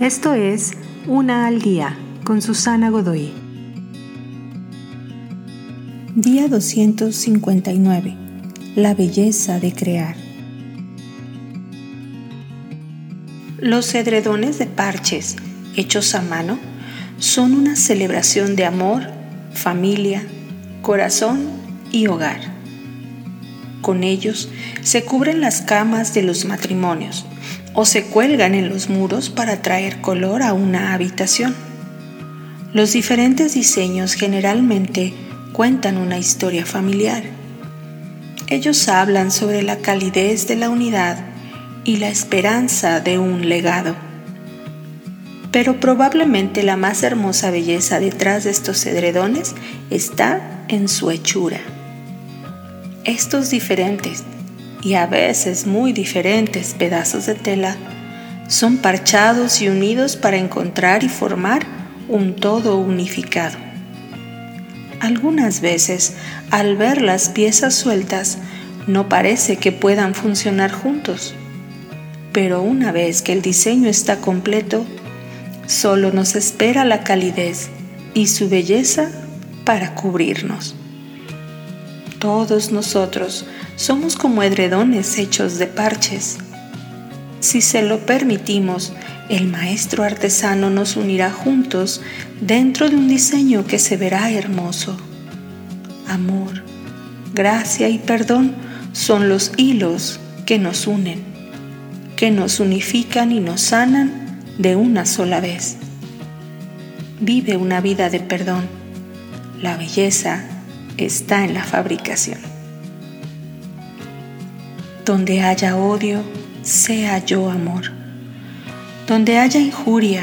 Esto es Una al Día con Susana Godoy. Día 259. La belleza de crear. Los edredones de parches hechos a mano son una celebración de amor, familia, corazón y hogar. Con ellos se cubren las camas de los matrimonios o se cuelgan en los muros para traer color a una habitación. Los diferentes diseños generalmente cuentan una historia familiar. Ellos hablan sobre la calidez de la unidad y la esperanza de un legado. Pero probablemente la más hermosa belleza detrás de estos edredones está en su hechura. Estos diferentes y a veces muy diferentes pedazos de tela son parchados y unidos para encontrar y formar un todo unificado. Algunas veces, al ver las piezas sueltas, no parece que puedan funcionar juntos, pero una vez que el diseño está completo, solo nos espera la calidez y su belleza para cubrirnos. Todos nosotros somos como edredones hechos de parches. Si se lo permitimos, el maestro artesano nos unirá juntos dentro de un diseño que se verá hermoso. Amor, gracia y perdón son los hilos que nos unen, que nos unifican y nos sanan de una sola vez. Vive una vida de perdón. La belleza está en la fabricación. Donde haya odio, sea yo amor. Donde haya injuria,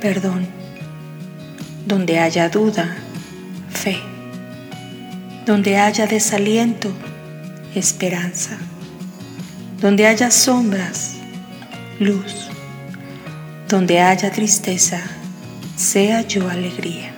perdón. Donde haya duda, fe. Donde haya desaliento, esperanza. Donde haya sombras, luz. Donde haya tristeza, sea yo alegría.